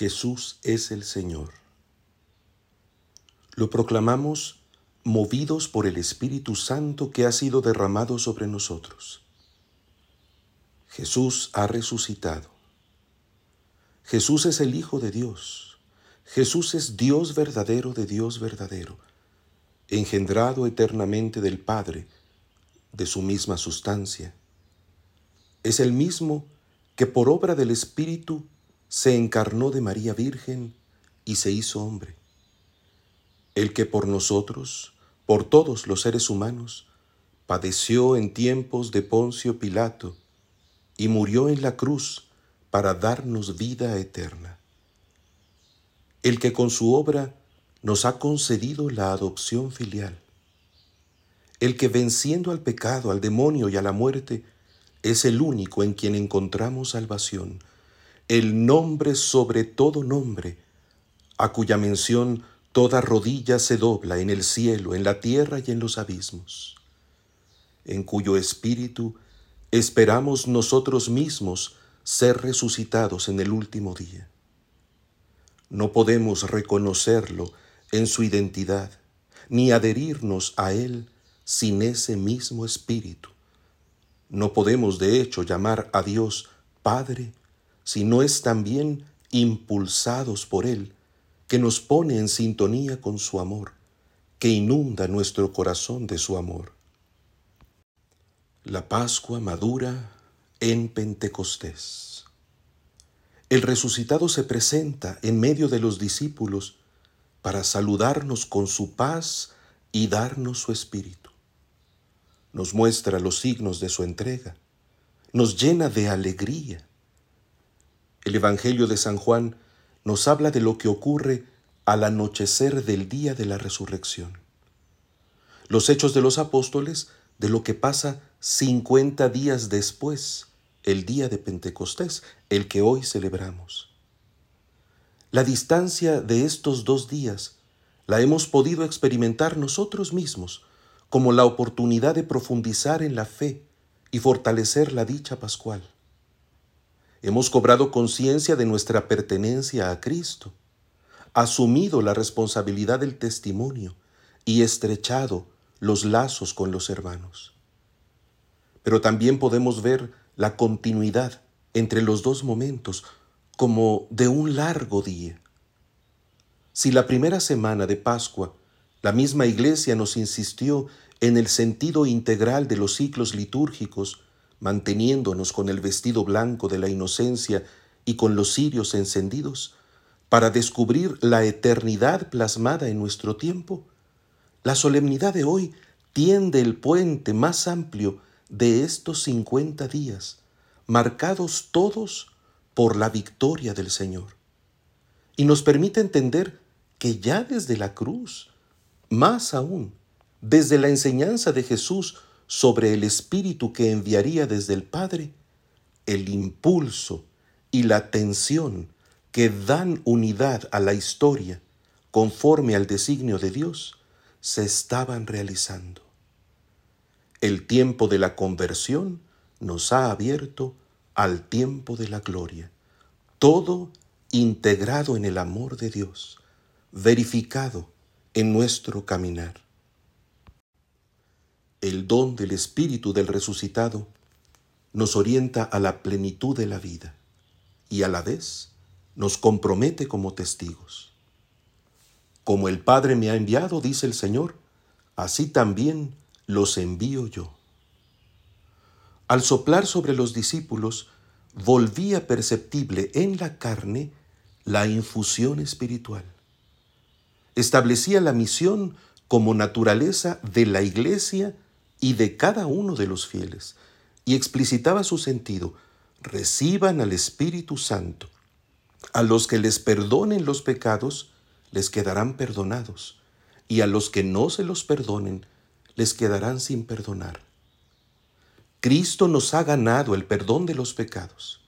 Jesús es el Señor. Lo proclamamos movidos por el Espíritu Santo que ha sido derramado sobre nosotros. Jesús ha resucitado. Jesús es el Hijo de Dios. Jesús es Dios verdadero de Dios verdadero, engendrado eternamente del Padre, de su misma sustancia. Es el mismo que por obra del Espíritu se encarnó de María Virgen y se hizo hombre. El que por nosotros, por todos los seres humanos, padeció en tiempos de Poncio Pilato y murió en la cruz para darnos vida eterna. El que con su obra nos ha concedido la adopción filial. El que venciendo al pecado, al demonio y a la muerte, es el único en quien encontramos salvación el nombre sobre todo nombre, a cuya mención toda rodilla se dobla en el cielo, en la tierra y en los abismos, en cuyo espíritu esperamos nosotros mismos ser resucitados en el último día. No podemos reconocerlo en su identidad, ni adherirnos a él sin ese mismo espíritu. No podemos de hecho llamar a Dios Padre si no es también impulsados por Él, que nos pone en sintonía con su amor, que inunda nuestro corazón de su amor. La Pascua madura en Pentecostés. El resucitado se presenta en medio de los discípulos para saludarnos con su paz y darnos su espíritu. Nos muestra los signos de su entrega, nos llena de alegría el Evangelio de San Juan nos habla de lo que ocurre al anochecer del día de la resurrección. Los hechos de los apóstoles de lo que pasa 50 días después, el día de Pentecostés, el que hoy celebramos. La distancia de estos dos días la hemos podido experimentar nosotros mismos como la oportunidad de profundizar en la fe y fortalecer la dicha pascual. Hemos cobrado conciencia de nuestra pertenencia a Cristo, asumido la responsabilidad del testimonio y estrechado los lazos con los hermanos. Pero también podemos ver la continuidad entre los dos momentos como de un largo día. Si la primera semana de Pascua la misma Iglesia nos insistió en el sentido integral de los ciclos litúrgicos, manteniéndonos con el vestido blanco de la inocencia y con los cirios encendidos, para descubrir la eternidad plasmada en nuestro tiempo, la solemnidad de hoy tiende el puente más amplio de estos cincuenta días, marcados todos por la victoria del Señor. Y nos permite entender que ya desde la cruz, más aún, desde la enseñanza de Jesús sobre el Espíritu que enviaría desde el Padre, el impulso y la tensión que dan unidad a la historia conforme al designio de Dios, se estaban realizando. El tiempo de la conversión nos ha abierto al tiempo de la gloria, todo integrado en el amor de Dios, verificado en nuestro caminar el don del Espíritu del resucitado nos orienta a la plenitud de la vida y a la vez nos compromete como testigos. Como el Padre me ha enviado, dice el Señor, así también los envío yo. Al soplar sobre los discípulos, volvía perceptible en la carne la infusión espiritual. Establecía la misión como naturaleza de la iglesia y de cada uno de los fieles, y explicitaba su sentido, reciban al Espíritu Santo. A los que les perdonen los pecados, les quedarán perdonados, y a los que no se los perdonen, les quedarán sin perdonar. Cristo nos ha ganado el perdón de los pecados,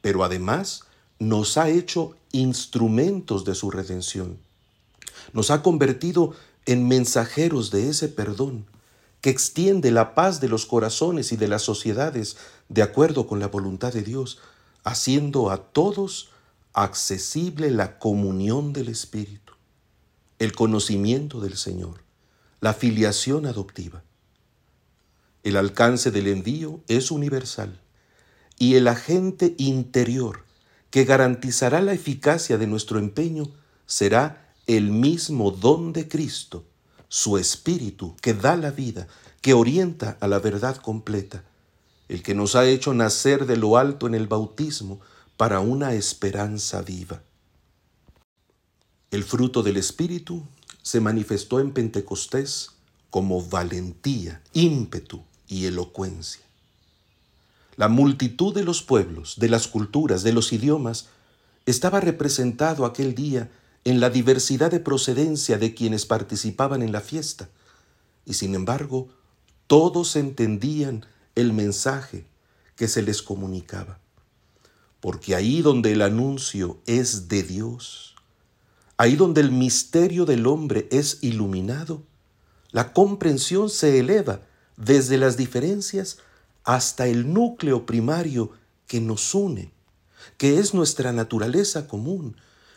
pero además nos ha hecho instrumentos de su redención. Nos ha convertido en mensajeros de ese perdón que extiende la paz de los corazones y de las sociedades de acuerdo con la voluntad de Dios, haciendo a todos accesible la comunión del Espíritu, el conocimiento del Señor, la filiación adoptiva. El alcance del envío es universal y el agente interior que garantizará la eficacia de nuestro empeño será el mismo don de Cristo, su Espíritu que da la vida, que orienta a la verdad completa, el que nos ha hecho nacer de lo alto en el bautismo para una esperanza viva. El fruto del Espíritu se manifestó en Pentecostés como valentía, ímpetu y elocuencia. La multitud de los pueblos, de las culturas, de los idiomas, estaba representado aquel día en la diversidad de procedencia de quienes participaban en la fiesta, y sin embargo todos entendían el mensaje que se les comunicaba. Porque ahí donde el anuncio es de Dios, ahí donde el misterio del hombre es iluminado, la comprensión se eleva desde las diferencias hasta el núcleo primario que nos une, que es nuestra naturaleza común,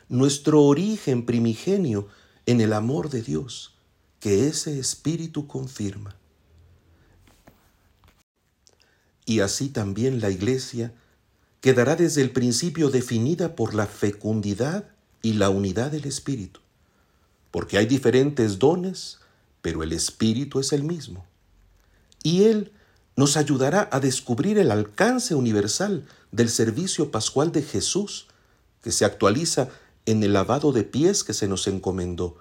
nuestro origen primigenio en el amor de Dios, que ese Espíritu confirma. Y así también la Iglesia quedará desde el principio definida por la fecundidad y la unidad del Espíritu, porque hay diferentes dones, pero el Espíritu es el mismo. Y Él nos ayudará a descubrir el alcance universal del servicio pascual de Jesús, que se actualiza en el lavado de pies que se nos encomendó,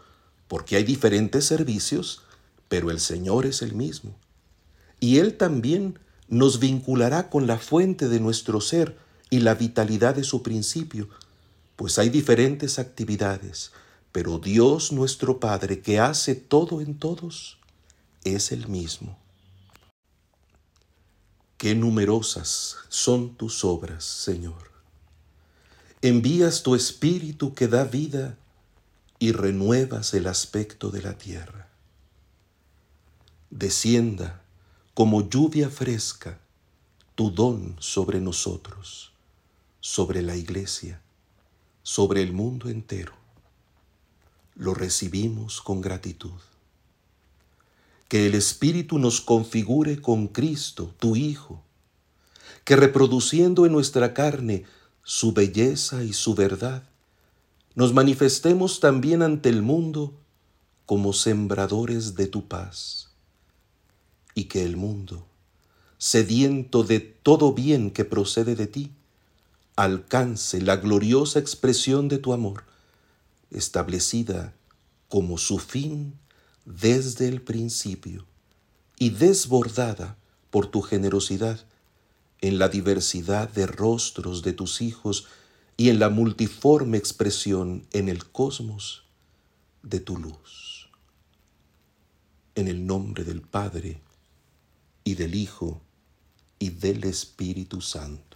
porque hay diferentes servicios, pero el Señor es el mismo. Y Él también nos vinculará con la fuente de nuestro ser y la vitalidad de su principio, pues hay diferentes actividades, pero Dios nuestro Padre, que hace todo en todos, es el mismo. Qué numerosas son tus obras, Señor. Envías tu Espíritu que da vida y renuevas el aspecto de la tierra. Descienda como lluvia fresca tu don sobre nosotros, sobre la iglesia, sobre el mundo entero. Lo recibimos con gratitud que el Espíritu nos configure con Cristo, tu Hijo, que reproduciendo en nuestra carne su belleza y su verdad, nos manifestemos también ante el mundo como sembradores de tu paz, y que el mundo, sediento de todo bien que procede de ti, alcance la gloriosa expresión de tu amor, establecida como su fin desde el principio y desbordada por tu generosidad en la diversidad de rostros de tus hijos y en la multiforme expresión en el cosmos de tu luz. En el nombre del Padre y del Hijo y del Espíritu Santo.